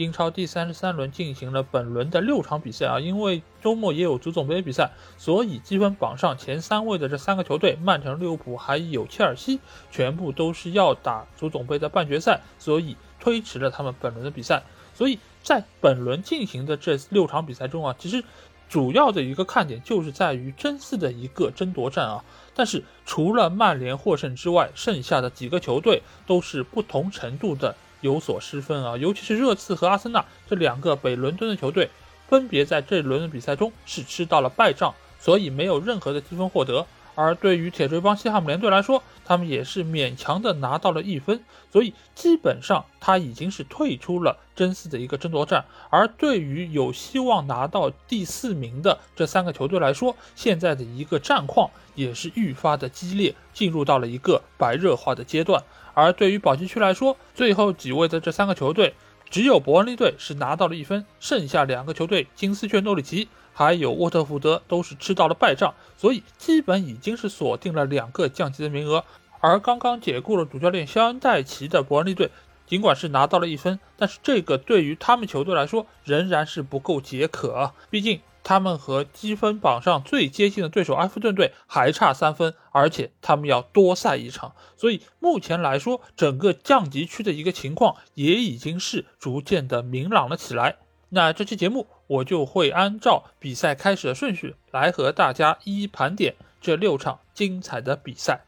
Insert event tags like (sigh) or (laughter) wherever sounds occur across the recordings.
英超第三十三轮进行了本轮的六场比赛啊，因为周末也有足总杯比赛，所以积分榜上前三位的这三个球队，曼城、利物浦还有切尔西，全部都是要打足总杯的半决赛，所以推迟了他们本轮的比赛。所以在本轮进行的这六场比赛中啊，其实主要的一个看点就是在于争四的一个争夺战啊。但是除了曼联获胜之外，剩下的几个球队都是不同程度的。有所失分啊，尤其是热刺和阿森纳这两个北伦敦的球队，分别在这轮的比赛中是吃到了败仗，所以没有任何的积分获得。而对于铁锤帮西汉姆联队来说，他们也是勉强的拿到了一分，所以基本上他已经是退出了争四的一个争夺战。而对于有希望拿到第四名的这三个球队来说，现在的一个战况也是愈发的激烈，进入到了一个白热化的阶段。而对于保级区来说，最后几位的这三个球队，只有伯恩利队是拿到了一分，剩下两个球队金丝雀诺里奇还有沃特福德都是吃到了败仗，所以基本已经是锁定了两个降级的名额。而刚刚解雇了主教练肖恩戴奇的伯恩利队，尽管是拿到了一分，但是这个对于他们球队来说仍然是不够解渴，毕竟。他们和积分榜上最接近的对手埃弗顿队还差三分，而且他们要多赛一场，所以目前来说，整个降级区的一个情况也已经是逐渐的明朗了起来。那这期节目我就会按照比赛开始的顺序来和大家一一盘点这六场精彩的比赛。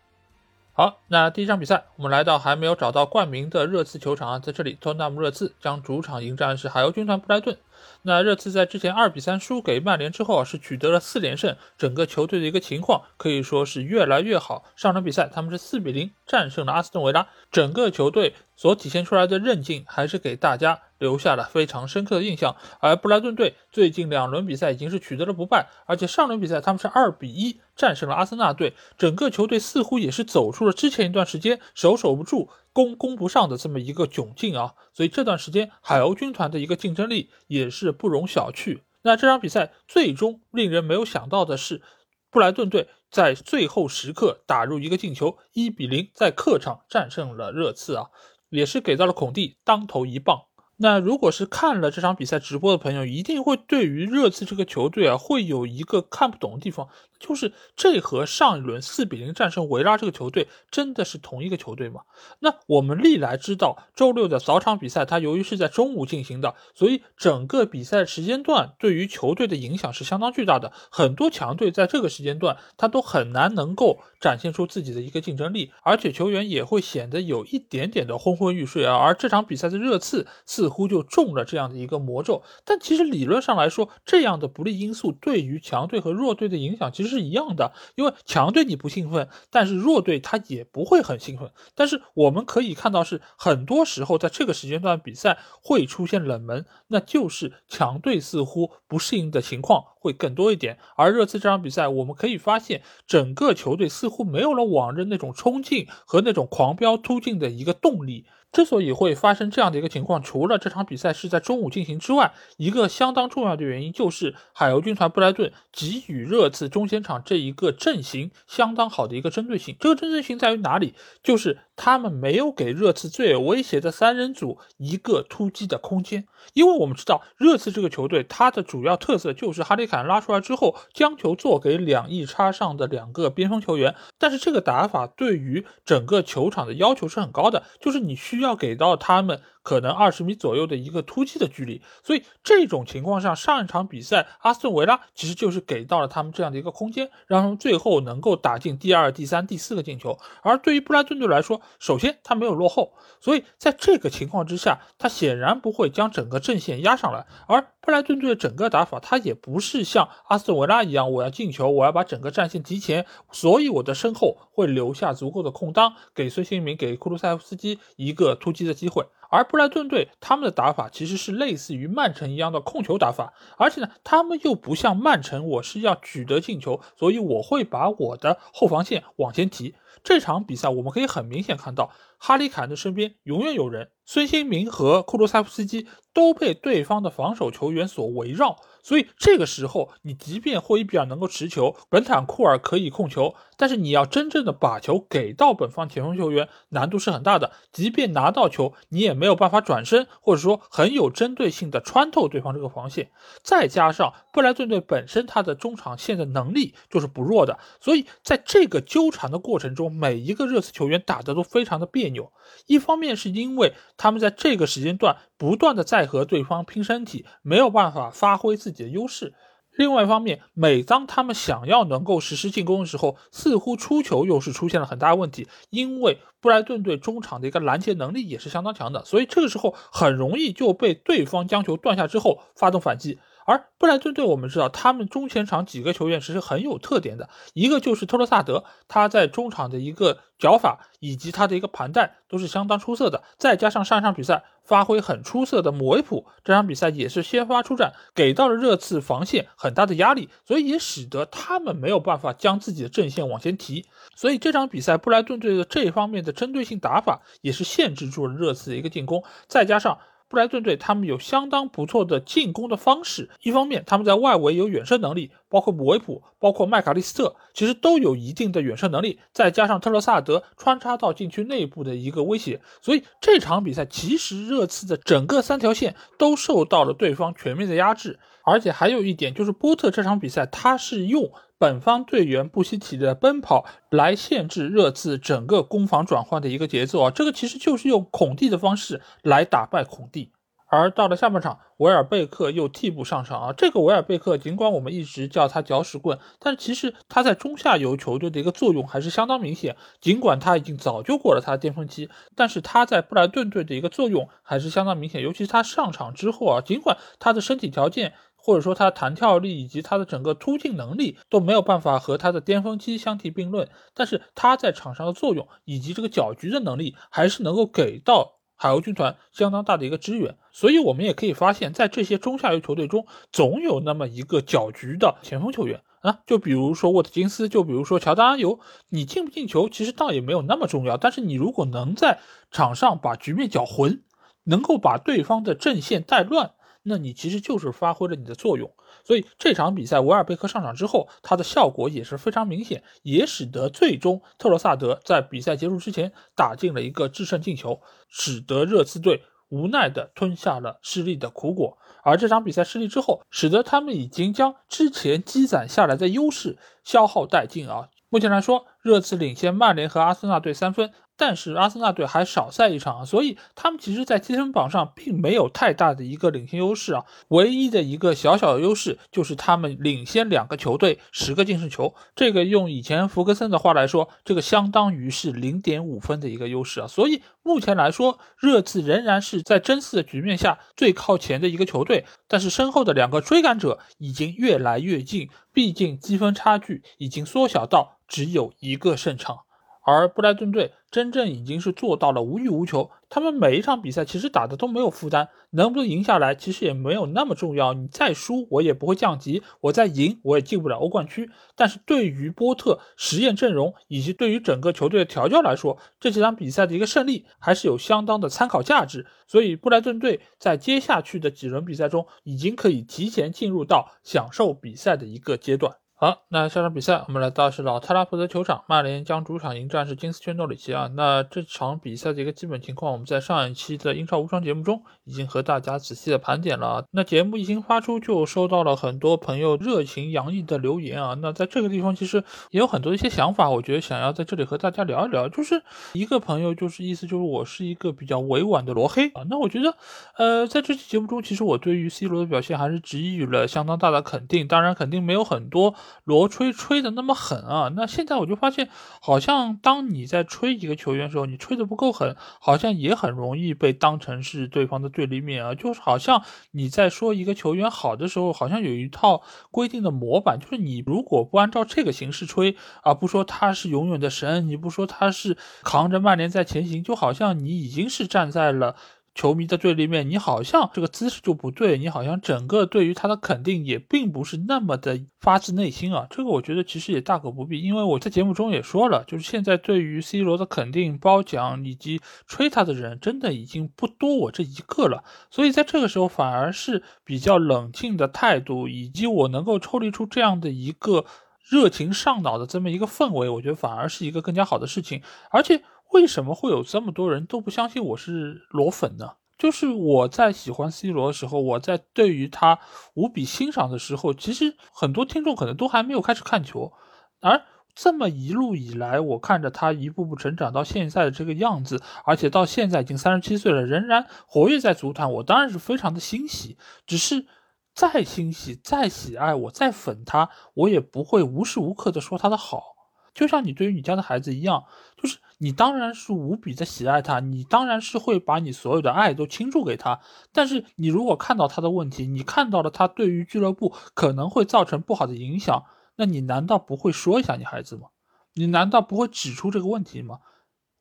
好，那第一场比赛，我们来到还没有找到冠名的热刺球场啊，在这里，托纳姆热刺将主场迎战是海鸥军团布莱顿。那热刺在之前二比三输给曼联之后啊，是取得了四连胜，整个球队的一个情况可以说是越来越好。上场比赛他们是四比零战胜了阿斯顿维拉，整个球队所体现出来的韧劲还是给大家留下了非常深刻的印象。而布莱顿队最近两轮比赛已经是取得了不败，而且上轮比赛他们是二比一战胜了阿森纳队，整个球队似乎也是走出了之前一段时间守守不住。攻攻不上的这么一个窘境啊，所以这段时间海鸥军团的一个竞争力也是不容小觑。那这场比赛最终令人没有想到的是，布莱顿队在最后时刻打入一个进球，一比零在客场战胜了热刺啊，也是给到了孔蒂当头一棒。那如果是看了这场比赛直播的朋友，一定会对于热刺这个球队啊，会有一个看不懂的地方，就是这和上一轮四比零战胜维拉这个球队真的是同一个球队吗？那我们历来知道，周六的早场比赛，它由于是在中午进行的，所以整个比赛时间段对于球队的影响是相当巨大的。很多强队在这个时间段，他都很难能够展现出自己的一个竞争力，而且球员也会显得有一点点的昏昏欲睡啊。而这场比赛的热刺似乎就中了这样的一个魔咒，但其实理论上来说，这样的不利因素对于强队和弱队的影响其实是一样的。因为强队你不兴奋，但是弱队他也不会很兴奋。但是我们可以看到，是很多时候在这个时间段比赛会出现冷门，那就是强队似乎不适应的情况会更多一点。而热刺这场比赛，我们可以发现，整个球队似乎没有了往日那种冲劲和那种狂飙突进的一个动力。之所以会发生这样的一个情况，除了这场比赛是在中午进行之外，一个相当重要的原因就是海鸥军团布莱顿给予热刺中前场这一个阵型相当好的一个针对性。这个针对性在于哪里？就是他们没有给热刺最有威胁的三人组一个突击的空间。因为我们知道热刺这个球队，它的主要特色就是哈里凯恩拉出来之后，将球做给两翼插上的两个边锋球员。但是这个打法对于整个球场的要求是很高的，就是你需要给到他们。可能二十米左右的一个突击的距离，所以这种情况下，上一场比赛阿斯顿维拉其实就是给到了他们这样的一个空间，让他们最后能够打进第二、第三、第四个进球。而对于布莱顿队来说，首先他没有落后，所以在这个情况之下，他显然不会将整个阵线压上来。而布莱顿队整个打法，他也不是像阿斯顿维拉一样，我要进球，我要把整个战线提前，所以我的身后会留下足够的空当，给孙兴民、给库卢塞夫斯基一个突击的机会。而布莱顿队他们的打法其实是类似于曼城一样的控球打法，而且呢，他们又不像曼城，我是要取得进球，所以我会把我的后防线往前提。这场比赛我们可以很明显看到，哈里凯恩的身边永远有人，孙兴民和库卢塞夫斯基都被对方的防守球员所围绕。所以这个时候，你即便霍伊比尔能够持球，本坦库尔可以控球，但是你要真正的把球给到本方前锋球员，难度是很大的。即便拿到球，你也没有办法转身，或者说很有针对性的穿透对方这个防线。再加上布莱顿队本身他的中场线的能力就是不弱的，所以在这个纠缠的过程中，每一个热刺球员打的都非常的别扭。一方面是因为他们在这个时间段不断的在和对方拼身体，没有办法发挥自己己的优势；另外一方面，每当他们想要能够实施进攻的时候，似乎出球又是出现了很大问题。因为布莱顿队中场的一个拦截能力也是相当强的，所以这个时候很容易就被对方将球断下之后发动反击。而布莱顿队，我们知道他们中前场几个球员其实很有特点的，一个就是特罗萨德，他在中场的一个脚法以及他的一个盘带都是相当出色的，再加上上一场比赛发挥很出色的姆维普，这场比赛也是先发出战，给到了热刺防线很大的压力，所以也使得他们没有办法将自己的阵线往前提，所以这场比赛布莱顿队的这一方面的针对性打法也是限制住了热刺的一个进攻，再加上。布莱顿队他们有相当不错的进攻的方式，一方面他们在外围有远射能力，包括姆维普，包括麦卡利斯特，其实都有一定的远射能力，再加上特罗萨德穿插到禁区内部的一个威胁，所以这场比赛其实热刺的整个三条线都受到了对方全面的压制，而且还有一点就是波特这场比赛他是用。本方队员不惜体力的奔跑来限制热刺整个攻防转换的一个节奏啊，这个其实就是用孔蒂的方式来打败孔蒂。而到了下半场，维尔贝克又替补上场啊，这个维尔贝克尽管我们一直叫他搅屎棍，但其实他在中下游球队的一个作用还是相当明显。尽管他已经早就过了他的巅峰期，但是他在布莱顿队的一个作用还是相当明显。尤其是他上场之后啊，尽管他的身体条件。或者说他弹跳力以及他的整个突进能力都没有办法和他的巅峰期相提并论，但是他在场上的作用以及这个搅局的能力还是能够给到海鸥军团相当大的一个支援。所以，我们也可以发现，在这些中下游球队中，总有那么一个搅局的前锋球员啊，就比如说沃特金斯，就比如说乔丹阿尤。你进不进球其实倒也没有那么重要，但是你如果能在场上把局面搅浑，能够把对方的阵线带乱。那你其实就是发挥了你的作用，所以这场比赛维尔贝克上场之后，他的效果也是非常明显，也使得最终特罗萨德在比赛结束之前打进了一个制胜进球，使得热刺队无奈的吞下了失利的苦果。而这场比赛失利之后，使得他们已经将之前积攒下来的优势消耗殆尽啊！目前来说，热刺领先曼联和阿森纳队三分。但是阿森纳队还少赛一场，所以他们其实，在积分榜上并没有太大的一个领先优势啊。唯一的一个小小的优势就是他们领先两个球队十个净胜球。这个用以前福格森的话来说，这个相当于是零点五分的一个优势啊。所以目前来说，热刺仍然是在争四的局面下最靠前的一个球队。但是身后的两个追赶者已经越来越近，毕竟积分差距已经缩小到只有一个胜场。而布莱顿队真正已经是做到了无欲无求，他们每一场比赛其实打的都没有负担，能不能赢下来其实也没有那么重要。你再输我也不会降级，我再赢我也进不了欧冠区。但是对于波特实验阵容以及对于整个球队的调教来说，这几场比赛的一个胜利还是有相当的参考价值。所以布莱顿队在接下去的几轮比赛中，已经可以提前进入到享受比赛的一个阶段。好，那下场比赛我们来到是老特拉福德球场，曼联将主场迎战是金丝圈诺里奇啊。那这场比赛的一个基本情况，我们在上一期的英超无双节目中已经和大家仔细的盘点了。那节目一经发出，就收到了很多朋友热情洋溢的留言啊。那在这个地方其实也有很多一些想法，我觉得想要在这里和大家聊一聊。就是一个朋友就是意思就是我是一个比较委婉的罗黑啊。那我觉得，呃，在这期节目中，其实我对于 C 罗的表现还是给予了相当大的肯定，当然肯定没有很多。罗吹吹的那么狠啊。那现在我就发现，好像当你在吹一个球员的时候，你吹的不够狠，好像也很容易被当成是对方的对立面啊。就是好像你在说一个球员好的时候，好像有一套规定的模板，就是你如果不按照这个形式吹啊，不说他是永远的神，你不说他是扛着曼联在前行，就好像你已经是站在了。球迷的对立面，你好像这个姿势就不对，你好像整个对于他的肯定也并不是那么的发自内心啊。这个我觉得其实也大可不必，因为我在节目中也说了，就是现在对于 C 罗的肯定、褒奖以及吹他的人，真的已经不多我这一个了。所以在这个时候，反而是比较冷静的态度，以及我能够抽离出这样的一个热情上脑的这么一个氛围，我觉得反而是一个更加好的事情，而且。为什么会有这么多人都不相信我是罗粉呢？就是我在喜欢 C 罗的时候，我在对于他无比欣赏的时候，其实很多听众可能都还没有开始看球，而这么一路以来，我看着他一步步成长到现在的这个样子，而且到现在已经三十七岁了，仍然活跃在足坛，我当然是非常的欣喜。只是再欣喜、再喜爱，我再粉他，我也不会无时无刻的说他的好。就像你对于你家的孩子一样，就是你当然是无比的喜爱他，你当然是会把你所有的爱都倾注给他。但是你如果看到他的问题，你看到了他对于俱乐部可能会造成不好的影响，那你难道不会说一下你孩子吗？你难道不会指出这个问题吗？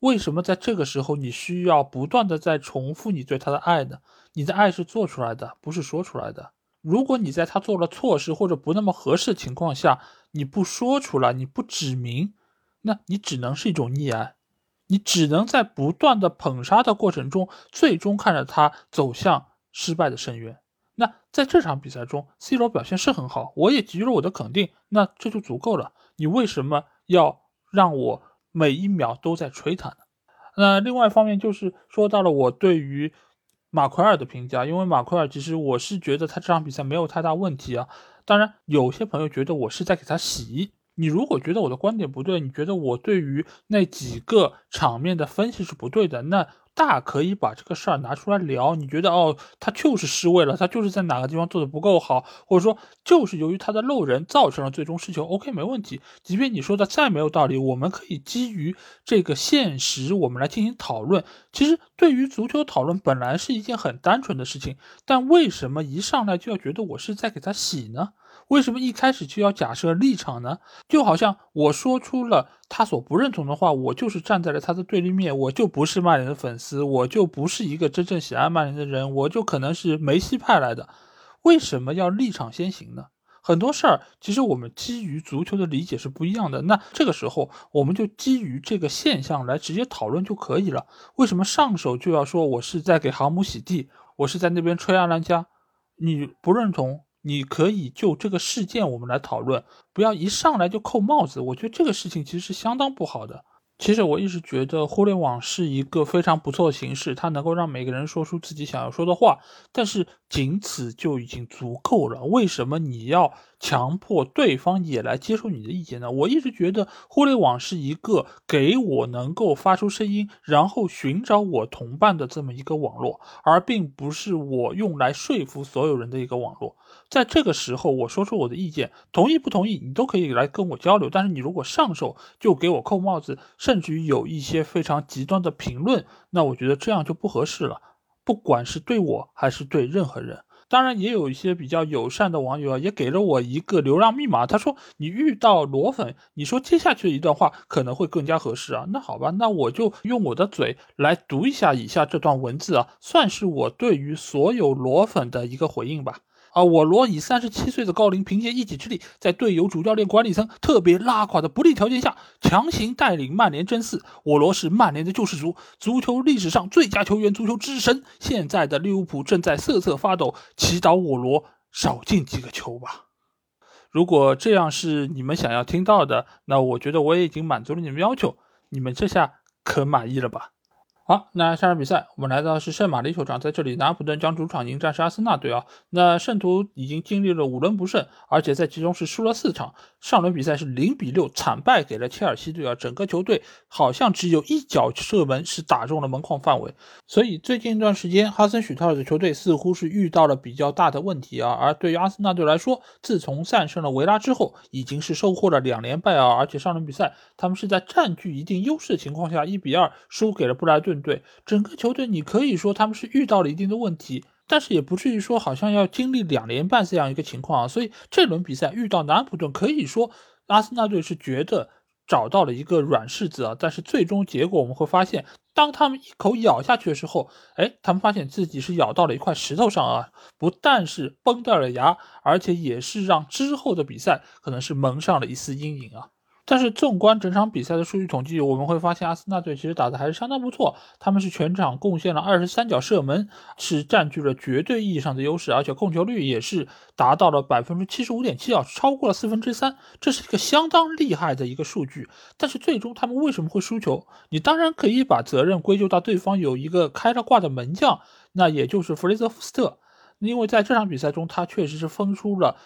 为什么在这个时候你需要不断的在重复你对他的爱呢？你的爱是做出来的，不是说出来的。如果你在他做了错事或者不那么合适的情况下，你不说出来，你不指明，那你只能是一种溺爱，你只能在不断的捧杀的过程中，最终看着他走向失败的深渊。那在这场比赛中，C 罗表现是很好，我也给予了我的肯定，那这就足够了。你为什么要让我每一秒都在吹他呢？那另外一方面就是说到了我对于。马奎尔的评价，因为马奎尔其实我是觉得他这场比赛没有太大问题啊。当然，有些朋友觉得我是在给他洗。你如果觉得我的观点不对，你觉得我对于那几个场面的分析是不对的，那。大可以把这个事儿拿出来聊。你觉得哦，他就是失位了，他就是在哪个地方做的不够好，或者说就是由于他的漏人造成了最终失球。OK，没问题。即便你说的再没有道理，我们可以基于这个现实，我们来进行讨论。其实对于足球讨论本来是一件很单纯的事情，但为什么一上来就要觉得我是在给他洗呢？为什么一开始就要假设立场呢？就好像我说出了他所不认同的话，我就是站在了他的对立面，我就不是曼联的粉丝，我就不是一个真正喜爱曼联的人，我就可能是梅西派来的。为什么要立场先行呢？很多事儿其实我们基于足球的理解是不一样的。那这个时候我们就基于这个现象来直接讨论就可以了。为什么上手就要说我是在给航母洗地，我是在那边吹阿兰加？你不认同？你可以就这个事件我们来讨论，不要一上来就扣帽子。我觉得这个事情其实是相当不好的。其实我一直觉得互联网是一个非常不错的形式，它能够让每个人说出自己想要说的话，但是仅此就已经足够了。为什么你要强迫对方也来接受你的意见呢？我一直觉得互联网是一个给我能够发出声音，然后寻找我同伴的这么一个网络，而并不是我用来说服所有人的一个网络。在这个时候，我说出我的意见，同意不同意，你都可以来跟我交流。但是你如果上手就给我扣帽子，甚至于有一些非常极端的评论，那我觉得这样就不合适了。不管是对我还是对任何人，当然也有一些比较友善的网友啊，也给了我一个流量密码。他说你遇到裸粉，你说接下去的一段话可能会更加合适啊。那好吧，那我就用我的嘴来读一下以下这段文字啊，算是我对于所有裸粉的一个回应吧。啊！我罗以三十七岁的高龄，凭借一己之力，在队友、主教练、管理层特别拉垮的不利条件下，强行带领曼联争四。我罗是曼联的救世主，足球历史上最佳球员，足球之神。现在的利物浦正在瑟瑟发抖，祈祷我罗少进几个球吧。如果这样是你们想要听到的，那我觉得我也已经满足了你们要求。你们这下可满意了吧？好，那下场比赛我们来到是圣马力球场，在这里，拿普顿将主场迎战是阿森纳队啊。那圣徒已经经历了五轮不胜，而且在其中是输了四场。上轮比赛是零比六惨败给了切尔西队啊，整个球队好像只有一脚射门是打中了门框范围。所以最近一段时间，哈森许特尔的球队似乎是遇到了比较大的问题啊。而对于阿森纳队来说，自从战胜了维拉之后，已经是收获了两连败啊。而且上轮比赛他们是在占据一定优势的情况下，一比二输给了布莱顿。队整个球队，你可以说他们是遇到了一定的问题，但是也不至于说好像要经历两连败这样一个情况啊。所以这轮比赛遇到南普顿，可以说阿森纳队是觉得找到了一个软柿子啊。但是最终结果我们会发现，当他们一口咬下去的时候，哎，他们发现自己是咬到了一块石头上啊，不但是崩掉了牙，而且也是让之后的比赛可能是蒙上了一丝阴影啊。但是纵观整场比赛的数据统计，我们会发现阿森纳队其实打的还是相当不错。他们是全场贡献了二十三脚射门，是占据了绝对意义上的优势，而且控球率也是达到了百分之七十五点七啊，超过了四分之三，这是一个相当厉害的一个数据。但是最终他们为什么会输球？你当然可以把责任归咎到对方有一个开了挂的门将，那也就是弗雷泽·福斯特，因为在这场比赛中他确实是分出了。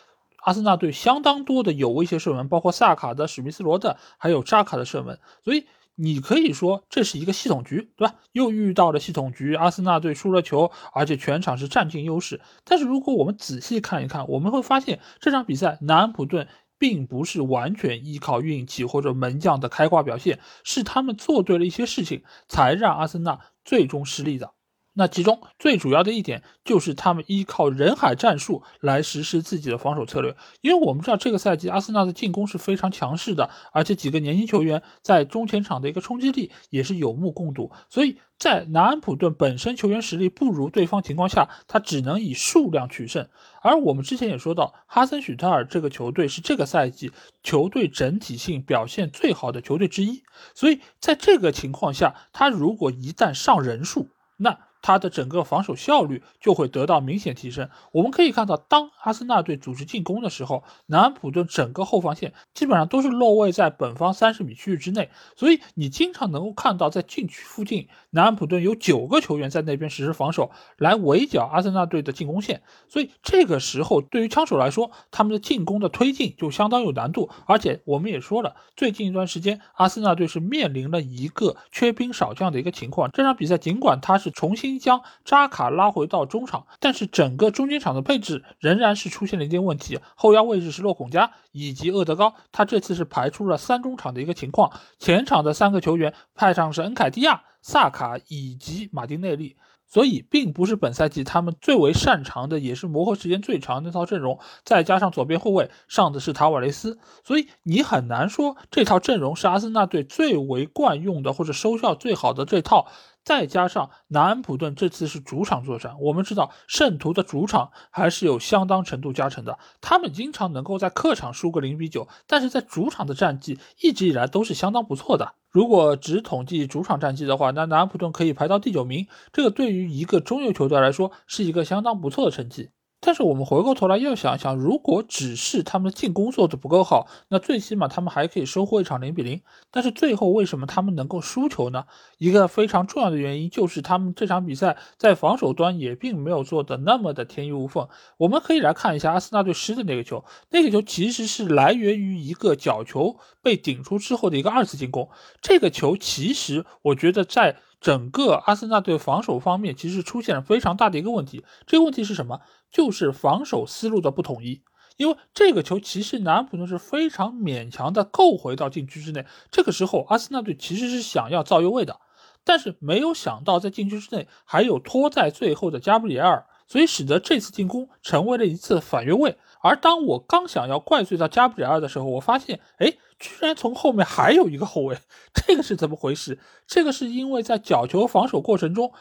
阿森纳队相当多的有威胁射门，包括萨卡的、史密斯罗的，还有扎卡的射门，所以你可以说这是一个系统局，对吧？又遇到了系统局，阿森纳队输了球，而且全场是占尽优势。但是如果我们仔细看一看，我们会发现这场比赛南安普顿并不是完全依靠运气或者门将的开挂表现，是他们做对了一些事情，才让阿森纳最终失利的。那其中最主要的一点就是他们依靠人海战术来实施自己的防守策略，因为我们知道这个赛季阿森纳的进攻是非常强势的，而且几个年轻球员在中前场的一个冲击力也是有目共睹，所以在南安普顿本身球员实力不如对方情况下，他只能以数量取胜。而我们之前也说到，哈森许特尔这个球队是这个赛季球队整体性表现最好的球队之一，所以在这个情况下，他如果一旦上人数，那他的整个防守效率就会得到明显提升。我们可以看到，当阿森纳队组织进攻的时候，南安普顿整个后防线基本上都是落位在本方三十米区域之内，所以你经常能够看到在禁区附近，南安普顿有九个球员在那边实施防守，来围剿阿森纳队的进攻线。所以这个时候，对于枪手来说，他们的进攻的推进就相当有难度。而且我们也说了，最近一段时间，阿森纳队是面临了一个缺兵少将的一个情况。这场比赛尽管他是重新将扎卡拉回到中场，但是整个中间场的配置仍然是出现了一定问题。后腰位置是洛孔加以及厄德高，他这次是排出了三中场的一个情况。前场的三个球员派上是恩凯蒂亚、萨卡以及马丁内利。所以，并不是本赛季他们最为擅长的，也是磨合时间最长那套阵容。再加上左边后卫上的是塔瓦雷斯，所以你很难说这套阵容是阿森纳队最为惯用的或者收效最好的这套。再加上南安普顿这次是主场作战，我们知道圣徒的主场还是有相当程度加成的。他们经常能够在客场输个零比九，但是在主场的战绩一直以来都是相当不错的。如果只统计主场战绩的话，那南安普顿可以排到第九名，这个对于一个中游球队来说是一个相当不错的成绩。但是我们回过头来要想想，如果只是他们的进攻做的不够好，那最起码他们还可以收获一场零比零。但是最后为什么他们能够输球呢？一个非常重要的原因就是他们这场比赛在防守端也并没有做的那么的天衣无缝。我们可以来看一下阿森纳队失的那个球，那个球其实是来源于一个角球被顶出之后的一个二次进攻。这个球其实我觉得在。整个阿森纳队防守方面其实出现了非常大的一个问题，这个问题是什么？就是防守思路的不统一。因为这个球其实南普顿是非常勉强的够回到禁区之内，这个时候阿森纳队其实是想要造越位的，但是没有想到在禁区之内还有拖在最后的加布里埃尔，所以使得这次进攻成为了一次反越位。而当我刚想要怪罪到加布里埃尔的时候，我发现，哎。居然从后面还有一个后卫，这个是怎么回事？这个是因为在角球防守过程中，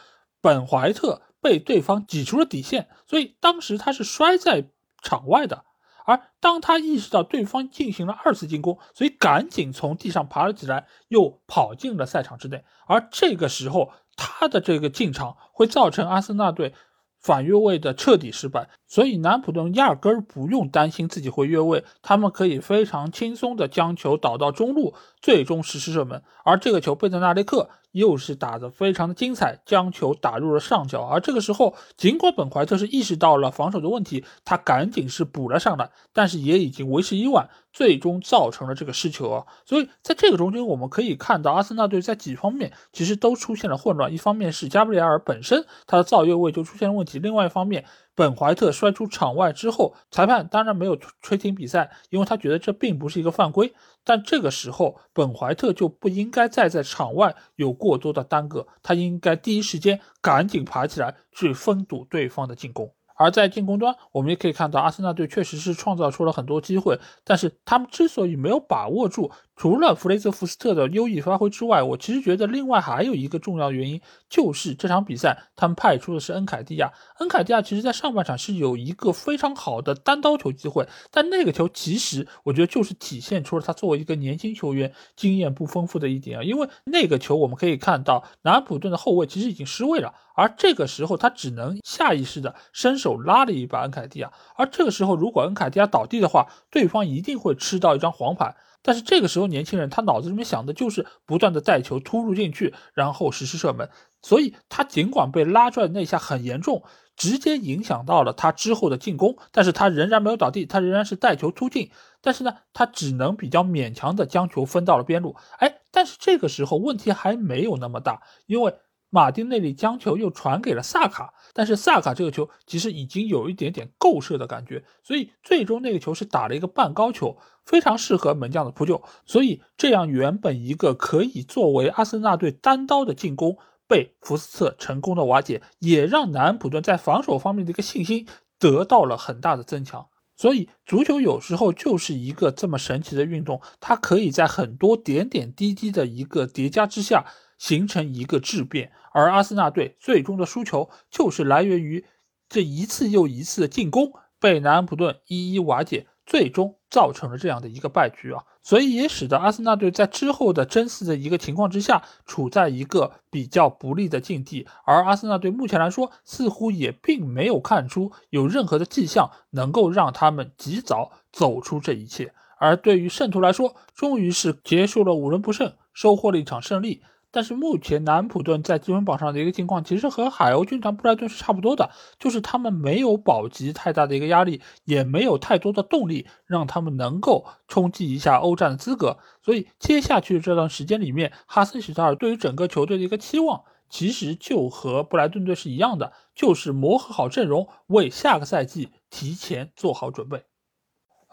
本怀特被对方挤出了底线，所以当时他是摔在场外的。而当他意识到对方进行了二次进攻，所以赶紧从地上爬了起来，又跑进了赛场之内。而这个时候，他的这个进场会造成阿森纳队反越位的彻底失败。所以南普顿压根儿不用担心自己会越位，他们可以非常轻松的将球导到中路，最终实施射门。而这个球贝德纳雷克又是打得非常的精彩，将球打入了上角。而这个时候，尽管本怀特是意识到了防守的问题，他赶紧是补了上来，但是也已经为时已晚，最终造成了这个失球啊。所以在这个中间，我们可以看到阿森纳队在几方面其实都出现了混乱。一方面是加布里埃尔本身他的造越位就出现了问题，另外一方面。本怀特摔出场外之后，裁判当然没有吹停比赛，因为他觉得这并不是一个犯规。但这个时候，本怀特就不应该再在场外有过多的耽搁，他应该第一时间赶紧爬起来去封堵对方的进攻。而在进攻端，我们也可以看到，阿森纳队确实是创造出了很多机会，但是他们之所以没有把握住。除了弗雷泽福斯特的优异发挥之外，我其实觉得另外还有一个重要原因，就是这场比赛他们派出的是恩凯蒂亚。恩凯蒂亚其实在上半场是有一个非常好的单刀球机会，但那个球其实我觉得就是体现出了他作为一个年轻球员经验不丰富的一点啊。因为那个球我们可以看到，南安普顿的后卫其实已经失位了，而这个时候他只能下意识的伸手拉了一把恩凯蒂亚，而这个时候如果恩凯蒂亚倒地的话，对方一定会吃到一张黄牌。但是这个时候，年轻人他脑子里面想的就是不断的带球突入进去，然后实施射门。所以他尽管被拉拽的那下很严重，直接影响到了他之后的进攻，但是他仍然没有倒地，他仍然是带球突进。但是呢，他只能比较勉强的将球分到了边路。哎，但是这个时候问题还没有那么大，因为。马丁内利将球又传给了萨卡，但是萨卡这个球其实已经有一点点够射的感觉，所以最终那个球是打了一个半高球，非常适合门将的扑救。所以这样原本一个可以作为阿森纳队单刀的进攻被福斯特成功的瓦解，也让南安普顿在防守方面的一个信心得到了很大的增强。所以足球有时候就是一个这么神奇的运动，它可以在很多点点滴滴的一个叠加之下。形成一个质变，而阿森纳队最终的输球就是来源于这一次又一次的进攻被南安普顿一一瓦解，最终造成了这样的一个败局啊！所以也使得阿森纳队在之后的争四的一个情况之下，处在一个比较不利的境地。而阿森纳队目前来说，似乎也并没有看出有任何的迹象能够让他们及早走出这一切。而对于圣徒来说，终于是结束了五轮不胜，收获了一场胜利。但是目前南普顿在积分榜上的一个情况，其实和海鸥军团布莱顿是差不多的，就是他们没有保级太大的一个压力，也没有太多的动力让他们能够冲击一下欧战的资格。所以接下去这段时间里面，哈森许特尔对于整个球队的一个期望，其实就和布莱顿队是一样的，就是磨合好阵容，为下个赛季提前做好准备。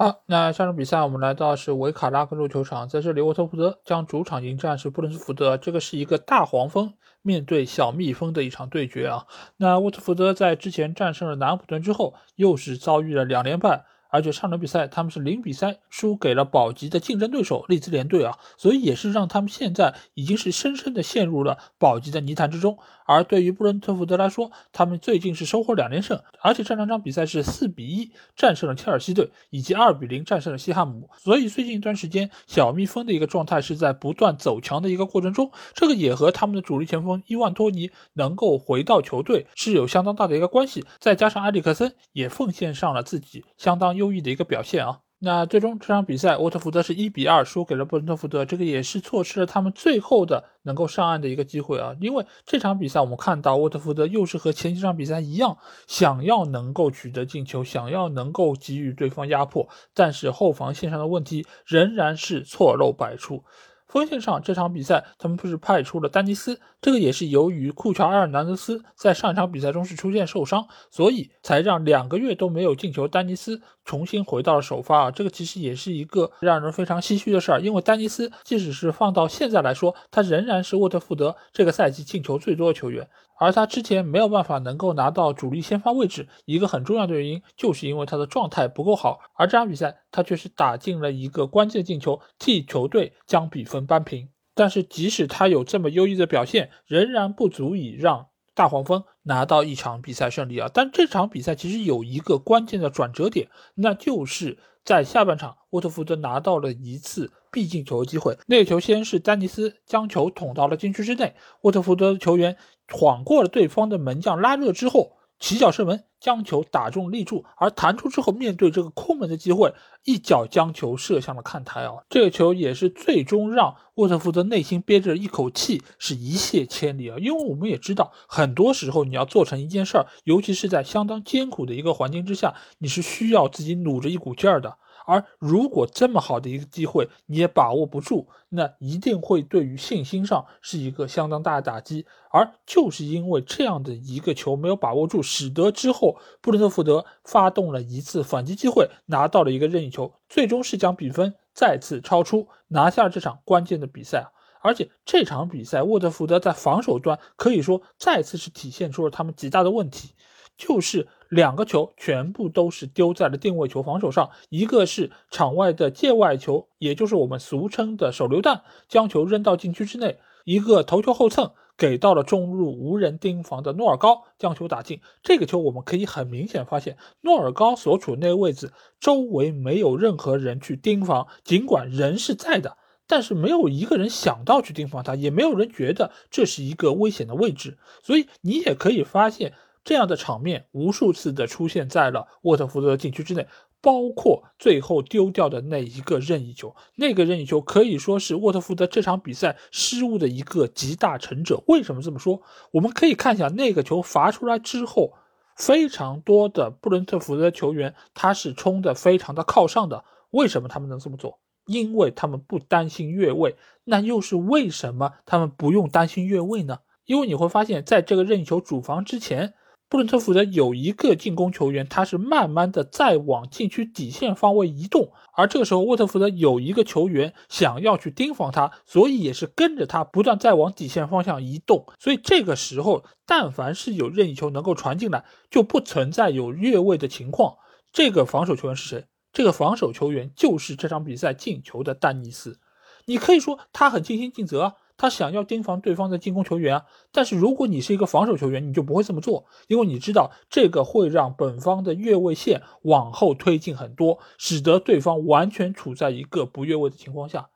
好，那下场比赛我们来到是维卡拉格路球场，在这里沃特福德将主场迎战是布伦斯福德，这个是一个大黄蜂面对小蜜蜂的一场对决啊。那沃特福德在之前战胜了南安普顿之后，又是遭遇了两连败。而且上场比赛他们是零比三输给了保级的竞争对手利兹联队啊，所以也是让他们现在已经是深深的陷入了保级的泥潭之中。而对于布伦特福德来说，他们最近是收获两连胜，而且这两场比赛是四比一战胜了切尔西队，以及二比零战胜了西汉姆。所以最近一段时间，小蜜蜂的一个状态是在不断走强的一个过程中，这个也和他们的主力前锋伊万托尼能够回到球队是有相当大的一个关系。再加上埃里克森也奉献上了自己相当优。异的一个表现啊，那最终这场比赛，沃特福德是一比二输给了布伦特福德，这个也是错失了他们最后的能够上岸的一个机会啊。因为这场比赛我们看到沃特福德又是和前几场比赛一样，想要能够取得进球，想要能够给予对方压迫，但是后防线上的问题仍然是错漏百出。锋线上这场比赛，他们不是派出了丹尼斯，这个也是由于库乔埃尔南德斯在上一场比赛中是出现受伤，所以才让两个月都没有进球丹尼斯重新回到了首发啊。这个其实也是一个让人非常唏嘘的事儿，因为丹尼斯即使是放到现在来说，他仍然是沃特福德这个赛季进球最多的球员。而他之前没有办法能够拿到主力先发位置，一个很重要的原因就是因为他的状态不够好。而这场比赛他却是打进了一个关键进球，替球队将比分扳平。但是即使他有这么优异的表现，仍然不足以让大黄蜂拿到一场比赛胜利啊！但这场比赛其实有一个关键的转折点，那就是在下半场，沃特福德拿到了一次必进球的机会。那个球先是丹尼斯将球捅到了禁区之内，沃特福德的球员。晃过了对方的门将拉热之后，起脚射门，将球打中立柱，而弹出之后，面对这个空门的机会，一脚将球射向了看台啊！这个球也是最终让沃特福德内心憋着一口气，是一泻千里啊！因为我们也知道，很多时候你要做成一件事儿，尤其是在相当艰苦的一个环境之下，你是需要自己努着一股劲儿的。而如果这么好的一个机会你也把握不住，那一定会对于信心上是一个相当大的打击。而就是因为这样的一个球没有把握住，使得之后布伦特福德发动了一次反击机会，拿到了一个任意球，最终是将比分再次超出，拿下了这场关键的比赛。而且这场比赛沃特福德在防守端可以说再次是体现出了他们极大的问题。就是两个球全部都是丢在了定位球防守上，一个是场外的界外球，也就是我们俗称的手榴弹，将球扔到禁区之内；一个头球后蹭给到了中路无人盯防的诺尔高，将球打进。这个球我们可以很明显发现，诺尔高所处那个位置周围没有任何人去盯防，尽管人是在的，但是没有一个人想到去盯防他，也没有人觉得这是一个危险的位置，所以你也可以发现。这样的场面无数次的出现在了沃特福德禁区之内，包括最后丢掉的那一个任意球，那个任意球可以说是沃特福德这场比赛失误的一个集大成者。为什么这么说？我们可以看一下那个球罚出来之后，非常多的布伦特福德球员他是冲的非常的靠上的。为什么他们能这么做？因为他们不担心越位。那又是为什么他们不用担心越位呢？因为你会发现在这个任意球主防之前。布伦特福德有一个进攻球员，他是慢慢的在往禁区底线方位移动，而这个时候沃特福德有一个球员想要去盯防他，所以也是跟着他不断在往底线方向移动。所以这个时候，但凡是有任意球能够传进来，就不存在有越位的情况。这个防守球员是谁？这个防守球员就是这场比赛进球的丹尼斯。你可以说他很尽心尽责。他想要盯防对方的进攻球员，但是如果你是一个防守球员，你就不会这么做，因为你知道这个会让本方的越位线往后推进很多，使得对方完全处在一个不越位的情况下。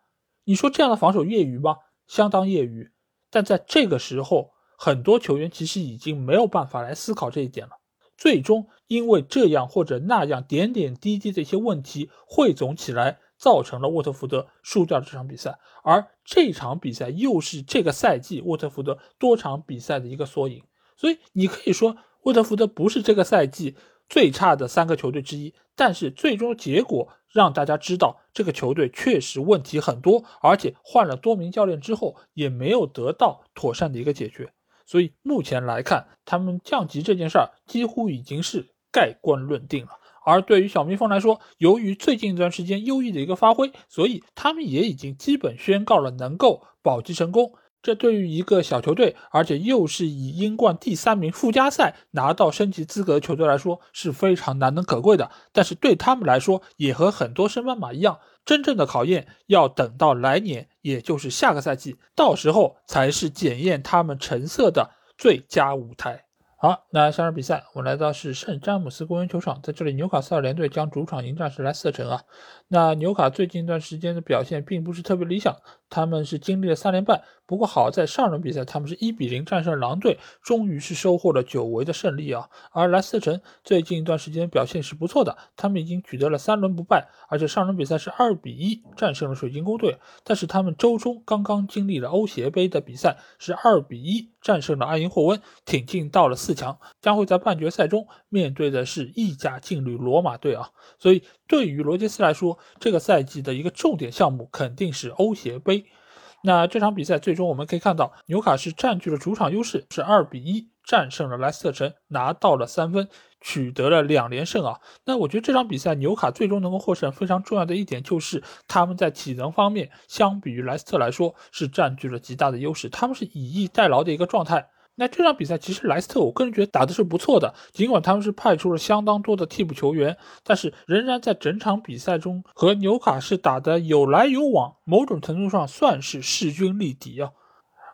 你说这样的防守业余吗？相当业余。但在这个时候，很多球员其实已经没有办法来思考这一点了。最终因为这样或者那样点点滴滴的一些问题汇总起来。造成了沃特福德输掉这场比赛，而这场比赛又是这个赛季沃特福德多场比赛的一个缩影。所以你可以说沃特福德不是这个赛季最差的三个球队之一，但是最终结果让大家知道这个球队确实问题很多，而且换了多名教练之后也没有得到妥善的一个解决。所以目前来看，他们降级这件事儿几乎已经是盖棺论定了。而对于小蜜蜂来说，由于最近一段时间优异的一个发挥，所以他们也已经基本宣告了能够保级成功。这对于一个小球队，而且又是以英冠第三名附加赛拿到升级资格的球队来说，是非常难能可贵的。但是对他们来说，也和很多升班马一样，真正的考验要等到来年，也就是下个赛季，到时候才是检验他们成色的最佳舞台。好，那下场比赛我们来到是圣詹姆斯公园球场，在这里纽卡斯尔联队将主场迎战是莱斯特城啊。那纽卡最近一段时间的表现并不是特别理想，他们是经历了三连败。不过好在上轮比赛他们是一比零战胜了狼队，终于是收获了久违的胜利啊。而莱斯特城最近一段时间表现是不错的，他们已经取得了三轮不败，而且上轮比赛是二比一战胜了水晶宫队。但是他们周中刚刚经历了欧协杯的比赛，是二比一战胜了阿因霍温，挺进到了四强，将会在半决赛中面对的是意甲劲旅罗马队啊。所以对于罗杰斯来说，这个赛季的一个重点项目肯定是欧协杯。那这场比赛最终我们可以看到，纽卡是占据了主场优势，是二比一战胜了莱斯特城，拿到了三分，取得了两连胜啊。那我觉得这场比赛纽卡最终能够获胜，非常重要的一点就是他们在体能方面相比于莱斯特来说是占据了极大的优势，他们是以逸待劳的一个状态。那这场比赛其实莱斯特，我个人觉得打的是不错的。尽管他们是派出了相当多的替补球员，但是仍然在整场比赛中和纽卡是打的有来有往，某种程度上算是势均力敌啊。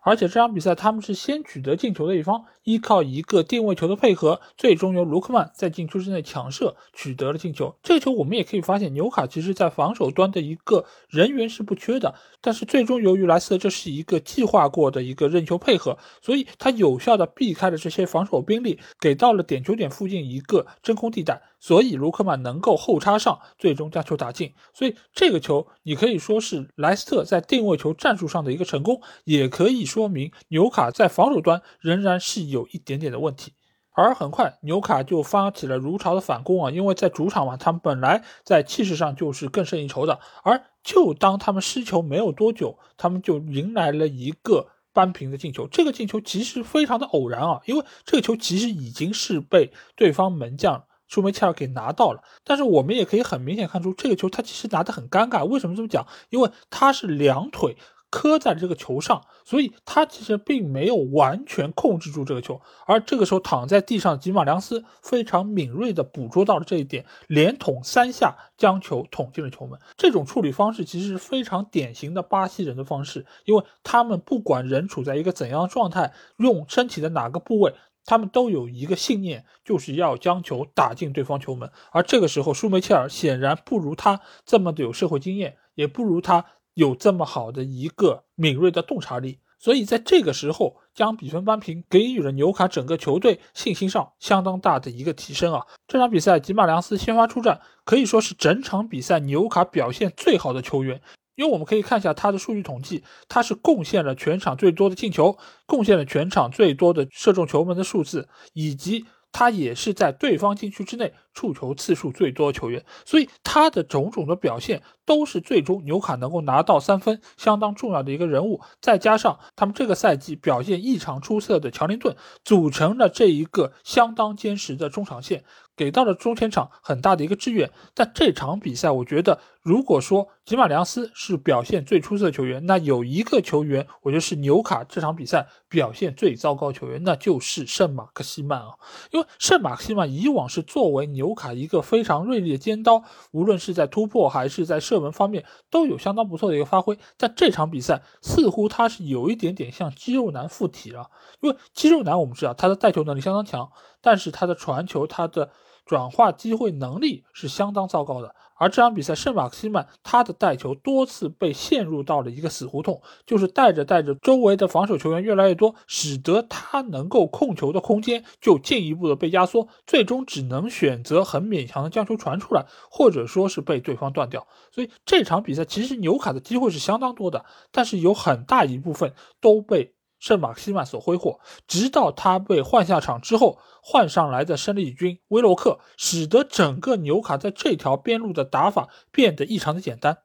而且这场比赛他们是先取得进球的一方，依靠一个定位球的配合，最终由卢克曼在禁区之内抢射取得了进球。这个球我们也可以发现，纽卡其实在防守端的一个人员是不缺的，但是最终由于莱斯特这是一个计划过的一个任球配合，所以他有效的避开了这些防守兵力，给到了点球点附近一个真空地带，所以卢克曼能够后插上，最终将球打进。所以这个球你可以说是莱斯特在定位球战术上的一个成功，也可以。说明纽卡在防守端仍然是有一点点的问题，而很快纽卡就发起了如潮的反攻啊！因为在主场嘛，他们本来在气势上就是更胜一筹的，而就当他们失球没有多久，他们就迎来了一个扳平的进球。这个进球其实非常的偶然啊，因为这个球其实已经是被对方门将舒梅切尔给拿到了，但是我们也可以很明显看出，这个球他其实拿得很尴尬。为什么这么讲？因为他是两腿。磕在了这个球上，所以他其实并没有完全控制住这个球，而这个时候躺在地上的吉马良斯非常敏锐地捕捉到了这一点，连捅三下将球捅进了球门。这种处理方式其实是非常典型的巴西人的方式，因为他们不管人处在一个怎样的状态，用身体的哪个部位，他们都有一个信念，就是要将球打进对方球门。而这个时候，舒梅切尔显然不如他这么的有社会经验，也不如他。有这么好的一个敏锐的洞察力，所以在这个时候将比分扳平，给予了纽卡整个球队信心上相当大的一个提升啊！这场比赛吉马良斯先发出战，可以说是整场比赛纽卡表现最好的球员，因为我们可以看一下他的数据统计，他是贡献了全场最多的进球，贡献了全场最多的射中球门的数字，以及。他也是在对方禁区之内触球次数最多的球员，所以他的种种的表现都是最终纽卡能够拿到三分相当重要的一个人物。再加上他们这个赛季表现异常出色的乔林顿，组成了这一个相当坚实的中场线。给到了中前场很大的一个支援，但这场比赛我觉得，如果说吉马良斯是表现最出色的球员，那有一个球员，我觉得是纽卡这场比赛表现最糟糕球员，那就是圣马克西曼啊。因为圣马克西曼以往是作为纽尤卡一个非常锐利的尖刀，无论是在突破还是在射门方面都有相当不错的一个发挥。但这场比赛似乎他是有一点点像肌肉男附体了，因为肌肉男我们知道他的带球能力相当强。但是他的传球，他的转化机会能力是相当糟糕的。而这场比赛，圣马克西曼他的带球多次被陷入到了一个死胡同，就是带着带着，周围的防守球员越来越多，使得他能够控球的空间就进一步的被压缩，最终只能选择很勉强的将球传出来，或者说是被对方断掉。所以这场比赛其实纽卡的机会是相当多的，但是有很大一部分都被。圣马克西曼所挥霍，直到他被换下场之后，换上来的生力军威洛克，使得整个纽卡在这条边路的打法变得异常的简单。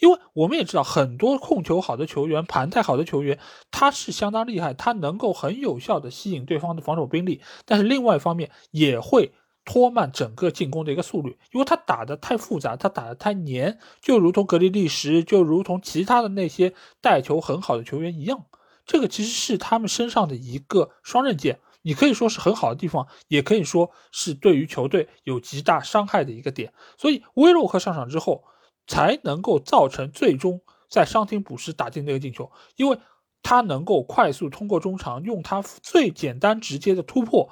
因为我们也知道，很多控球好的球员、盘带好的球员，他是相当厉害，他能够很有效的吸引对方的防守兵力，但是另外一方面也会拖慢整个进攻的一个速率，因为他打的太复杂，他打的太黏，就如同格里利什，就如同其他的那些带球很好的球员一样。这个其实是他们身上的一个双刃剑，你可以说是很好的地方，也可以说是对于球队有极大伤害的一个点。所以威洛克上场之后，才能够造成最终在伤停补时打进那个进球，因为他能够快速通过中场，用他最简单直接的突破，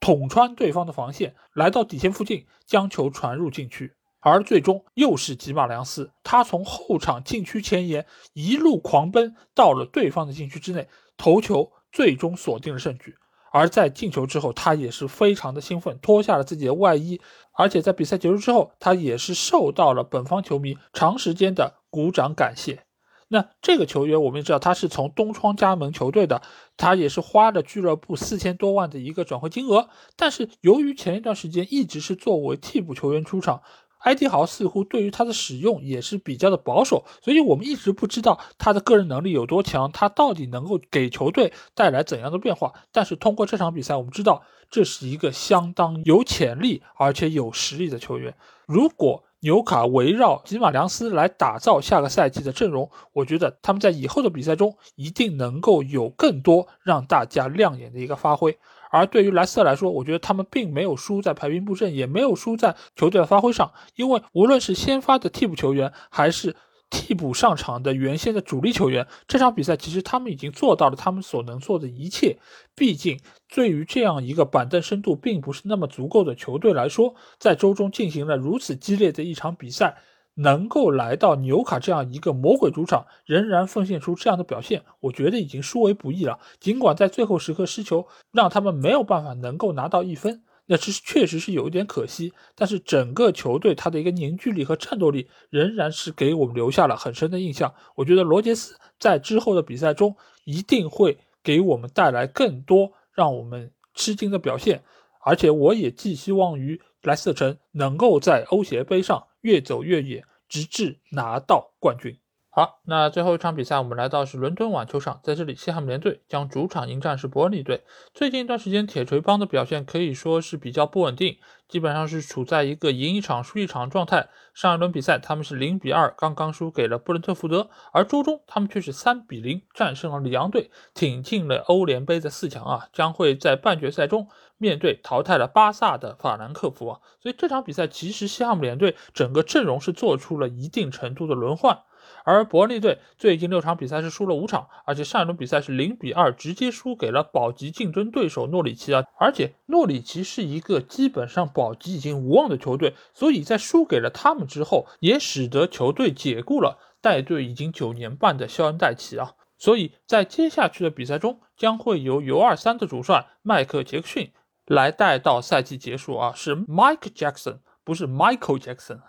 捅穿对方的防线，来到底线附近，将球传入禁区。而最终又是吉马良斯，他从后场禁区前沿一路狂奔到了对方的禁区之内，头球最终锁定了胜局。而在进球之后，他也是非常的兴奋，脱下了自己的外衣，而且在比赛结束之后，他也是受到了本方球迷长时间的鼓掌感谢。那这个球员我们也知道，他是从东窗加盟球队的，他也是花了俱乐部四千多万的一个转会金额，但是由于前一段时间一直是作为替补球员出场。埃迪豪似乎对于他的使用也是比较的保守，所以我们一直不知道他的个人能力有多强，他到底能够给球队带来怎样的变化。但是通过这场比赛，我们知道这是一个相当有潜力而且有实力的球员。如果纽卡围绕吉马良斯来打造下个赛季的阵容，我觉得他们在以后的比赛中一定能够有更多让大家亮眼的一个发挥。而对于莱斯特来说，我觉得他们并没有输在排兵布阵，也没有输在球队的发挥上，因为无论是先发的替补球员，还是替补上场的原先的主力球员。这场比赛其实他们已经做到了他们所能做的一切。毕竟，对于这样一个板凳深度并不是那么足够的球队来说，在周中进行了如此激烈的一场比赛。能够来到纽卡这样一个魔鬼主场，仍然奉献出这样的表现，我觉得已经殊为不易了。尽管在最后时刻失球，让他们没有办法能够拿到一分，那这确实是有一点可惜。但是整个球队他的一个凝聚力和战斗力，仍然是给我们留下了很深的印象。我觉得罗杰斯在之后的比赛中一定会给我们带来更多让我们吃惊的表现，而且我也寄希望于莱斯特城能够在欧协杯上。越走越远，直至拿到冠军。好，那最后一场比赛，我们来到是伦敦网球场，在这里，西汉姆联队将主场迎战是伯恩利队。最近一段时间，铁锤帮的表现可以说是比较不稳定，基本上是处在一个赢一场输一场状态。上一轮比赛，他们是零比二刚刚输给了布伦特福德，而周中他们却是三比零战胜了里昂队，挺进了欧联杯的四强啊，将会在半决赛中面对淘汰了巴萨的法兰克福啊。所以这场比赛其实西汉姆联队整个阵容是做出了一定程度的轮换。而伯利队最近六场比赛是输了五场，而且上一轮比赛是零比二直接输给了保级竞争对手诺里奇啊！而且诺里奇是一个基本上保级已经无望的球队，所以在输给了他们之后，也使得球队解雇了带队已经九年半的肖恩戴奇啊！所以在接下去的比赛中，将会由 U 二三的主帅麦克杰克逊来带到赛季结束啊！是 Mike Jackson，不是 Michael Jackson。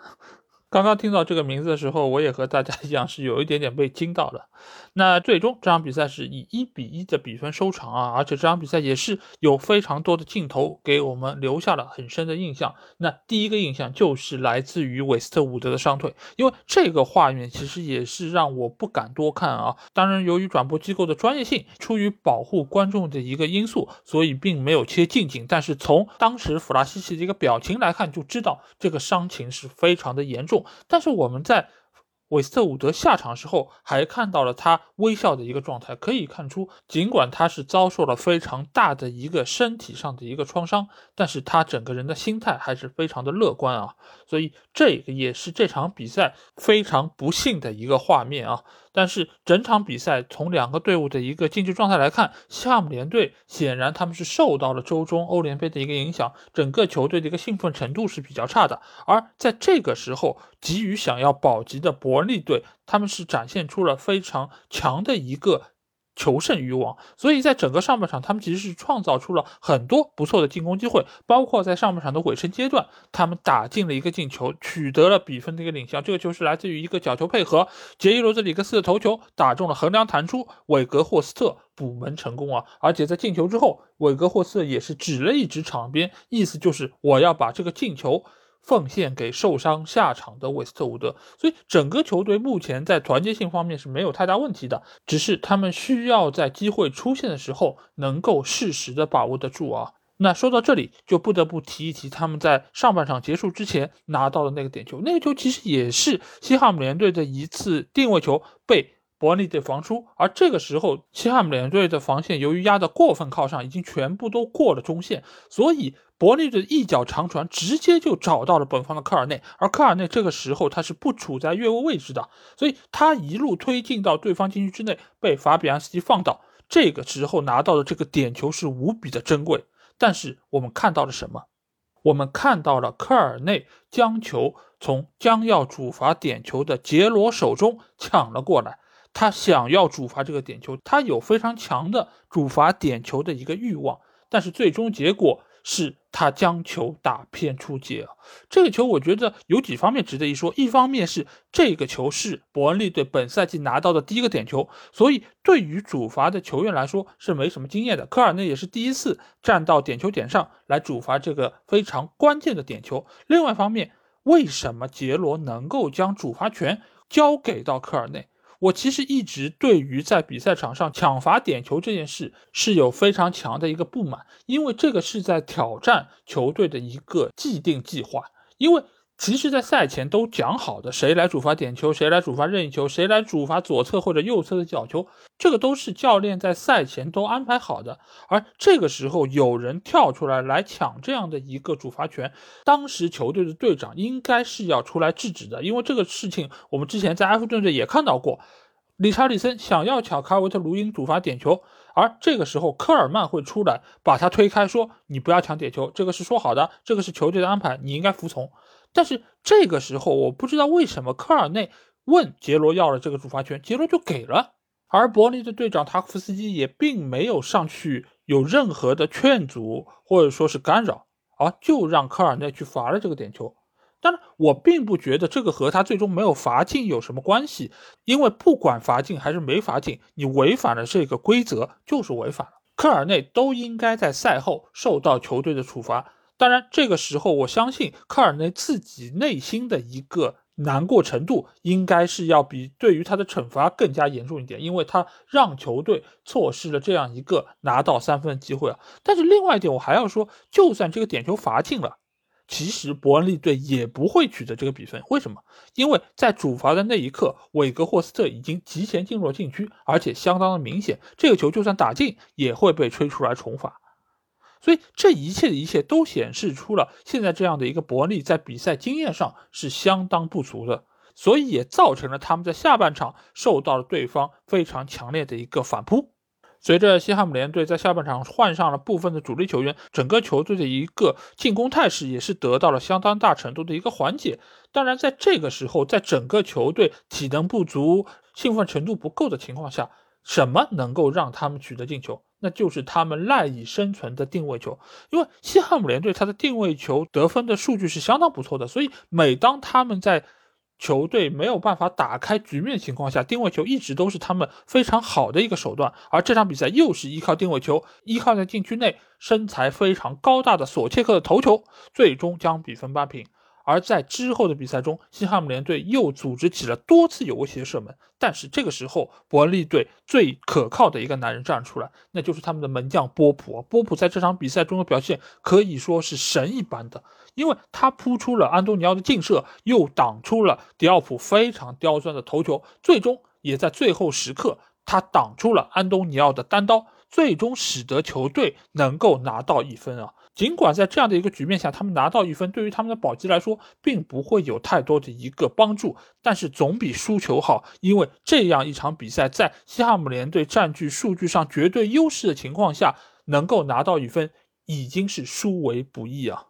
刚刚听到这个名字的时候，我也和大家 (laughs) 一样是有一点点被惊到了。那最终这场比赛是以一比一的比分收场啊，而且这场比赛也是有非常多的镜头给我们留下了很深的印象。那第一个印象就是来自于韦斯特伍德的伤腿，因为这个画面其实也是让我不敢多看啊。当然，由于转播机构的专业性，出于保护观众的一个因素，所以并没有切近景。但是从当时弗拉西奇的一个表情来看，就知道这个伤情是非常的严重。但是我们在韦斯特伍德下场时候，还看到了他微笑的一个状态，可以看出，尽管他是遭受了非常大的一个身体上的一个创伤，但是他整个人的心态还是非常的乐观啊。所以这个也是这场比赛非常不幸的一个画面啊。但是整场比赛从两个队伍的一个竞技状态来看，西汉姆联队显然他们是受到了周中欧联杯的一个影响，整个球队的一个兴奋程度是比较差的。而在这个时候，急于想要保级的伯利队，他们是展现出了非常强的一个。求胜欲望，所以在整个上半场，他们其实是创造出了很多不错的进攻机会，包括在上半场的尾声阶段，他们打进了一个进球，取得了比分的一个领先。这个球是来自于一个角球配合，杰伊罗兹里克斯的头球打中了横梁弹出，韦格霍斯特补门成功啊！而且在进球之后，韦格霍斯特也是指了一指场边，意思就是我要把这个进球。奉献给受伤下场的韦斯特伍德，所以整个球队目前在团结性方面是没有太大问题的，只是他们需要在机会出现的时候能够适时的把握得住啊。那说到这里，就不得不提一提他们在上半场结束之前拿到的那个点球，那个球其实也是西汉姆联队的一次定位球被。伯恩利队防出，而这个时候，西汉姆联队的防线由于压得过分靠上，已经全部都过了中线，所以伯利的一脚长传直接就找到了本方的科尔内，而科尔内这个时候他是不处在越位位置的，所以他一路推进到对方禁区之内，被法比安斯基放倒。这个时候拿到的这个点球是无比的珍贵，但是我们看到了什么？我们看到了科尔内将球从将要主罚点球的杰罗手中抢了过来。他想要主罚这个点球，他有非常强的主罚点球的一个欲望，但是最终结果是他将球打偏出界啊！这个球我觉得有几方面值得一说，一方面是这个球是伯恩利队本赛季拿到的第一个点球，所以对于主罚的球员来说是没什么经验的。科尔内也是第一次站到点球点上来主罚这个非常关键的点球。另外一方面，为什么杰罗能够将主罚权交给到科尔内？我其实一直对于在比赛场上抢罚点球这件事是有非常强的一个不满，因为这个是在挑战球队的一个既定计划。因为其实，在赛前都讲好的，谁来主罚点球，谁来主罚任意球，谁来主罚左侧或者右侧的角球，这个都是教练在赛前都安排好的。而这个时候有人跳出来来抢这样的一个主罚权，当时球队的队长应该是要出来制止的，因为这个事情我们之前在埃弗顿队也看到过，理查利森想要抢卡维特卢因主罚点球，而这个时候科尔曼会出来把他推开，说你不要抢点球，这个是说好的，这个是球队的安排，你应该服从。但是这个时候，我不知道为什么科尔内问杰罗要了这个主罚权，杰罗就给了，而伯利的队长塔夫斯基也并没有上去有任何的劝阻或者说是干扰，啊，就让科尔内去罚了这个点球。当然，我并不觉得这个和他最终没有罚进有什么关系，因为不管罚进还是没罚进，你违反了这个规则就是违反了，科尔内都应该在赛后受到球队的处罚。当然，这个时候我相信科尔内自己内心的一个难过程度，应该是要比对于他的惩罚更加严重一点，因为他让球队错失了这样一个拿到三分的机会啊。但是另外一点，我还要说，就算这个点球罚进了，其实伯恩利队也不会取得这个比分。为什么？因为在主罚的那一刻，韦格霍斯特已经提前进入了禁区，而且相当的明显，这个球就算打进，也会被吹出来重罚。所以这一切的一切都显示出了现在这样的一个伯利在比赛经验上是相当不足的，所以也造成了他们在下半场受到了对方非常强烈的一个反扑。随着西汉姆联队在下半场换上了部分的主力球员，整个球队的一个进攻态势也是得到了相当大程度的一个缓解。当然，在这个时候，在整个球队体能不足、兴奋程度不够的情况下，什么能够让他们取得进球？那就是他们赖以生存的定位球，因为西汉姆联队他的定位球得分的数据是相当不错的，所以每当他们在球队没有办法打开局面的情况下，定位球一直都是他们非常好的一个手段。而这场比赛又是依靠定位球，依靠在禁区内身材非常高大的索切克的头球，最终将比分扳平。而在之后的比赛中，西汉姆联队又组织起了多次有威胁射门，但是这个时候伯恩利队最可靠的一个男人站出来，那就是他们的门将波普。波普在这场比赛中的表现可以说是神一般的，因为他扑出了安东尼奥的劲射，又挡出了迪奥普非常刁钻的头球，最终也在最后时刻他挡出了安东尼奥的单刀，最终使得球队能够拿到一分啊。尽管在这样的一个局面下，他们拿到一分，对于他们的保级来说，并不会有太多的一个帮助，但是总比输球好。因为这样一场比赛，在西汉姆联队占据数据上绝对优势的情况下，能够拿到一分，已经是殊为不易啊。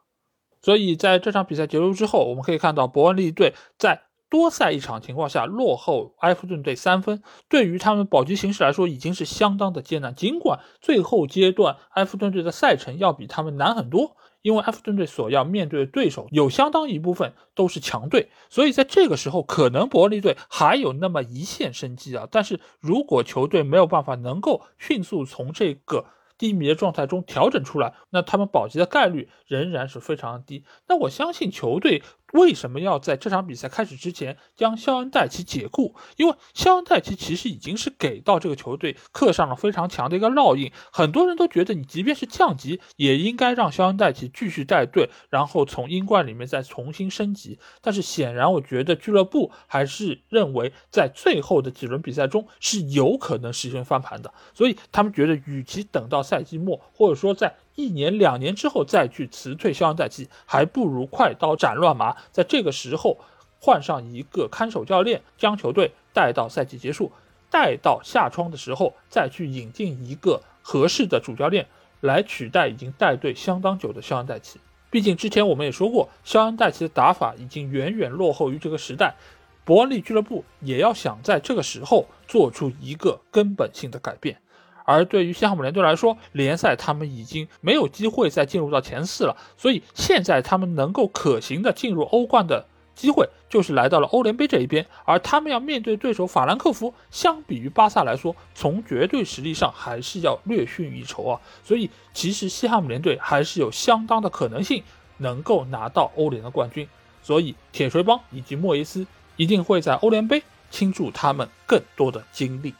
所以在这场比赛结束之后，我们可以看到伯恩利队在。多赛一场情况下落后埃弗顿队三分，对于他们保级形势来说已经是相当的艰难。尽管最后阶段埃弗顿队的赛程要比他们难很多，因为埃弗顿队所要面对的对手有相当一部分都是强队，所以在这个时候可能伯利队还有那么一线生机啊。但是如果球队没有办法能够迅速从这个低迷的状态中调整出来，那他们保级的概率仍然是非常低。那我相信球队。为什么要在这场比赛开始之前将肖恩戴奇解雇？因为肖恩戴奇其实已经是给到这个球队刻上了非常强的一个烙印。很多人都觉得，你即便是降级，也应该让肖恩戴奇继续带队，然后从英冠里面再重新升级。但是显然，我觉得俱乐部还是认为在最后的几轮比赛中是有可能实现翻盘的，所以他们觉得，与其等到赛季末，或者说在一年两年之后再去辞退肖恩戴奇，还不如快刀斩乱麻，在这个时候换上一个看守教练，将球队带到赛季结束，带到夏窗的时候再去引进一个合适的主教练来取代已经带队相当久的肖恩戴奇。毕竟之前我们也说过，肖恩戴奇的打法已经远远落后于这个时代，伯恩利俱乐部也要想在这个时候做出一个根本性的改变。而对于西汉姆联队来说，联赛他们已经没有机会再进入到前四了，所以现在他们能够可行的进入欧冠的机会，就是来到了欧联杯这一边。而他们要面对对手法兰克福，相比于巴萨来说，从绝对实力上还是要略逊一筹啊。所以其实西汉姆联队还是有相当的可能性能够拿到欧联的冠军。所以铁锤帮以及莫耶斯一定会在欧联杯倾注他们更多的精力。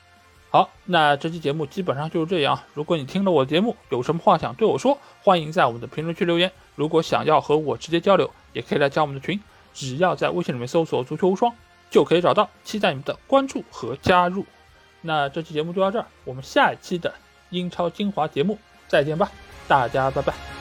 好那这期节目基本上就是这样。如果你听了我的节目有什么话想对我说欢迎在我们的评论区留言。如果想要和我直接交流也可以来加我们的群只要在微信里面搜索足球无双就可以找到期待你们的关注和加入。那这期节目就到这儿我们下一期的英超精华节目再见吧大家拜拜。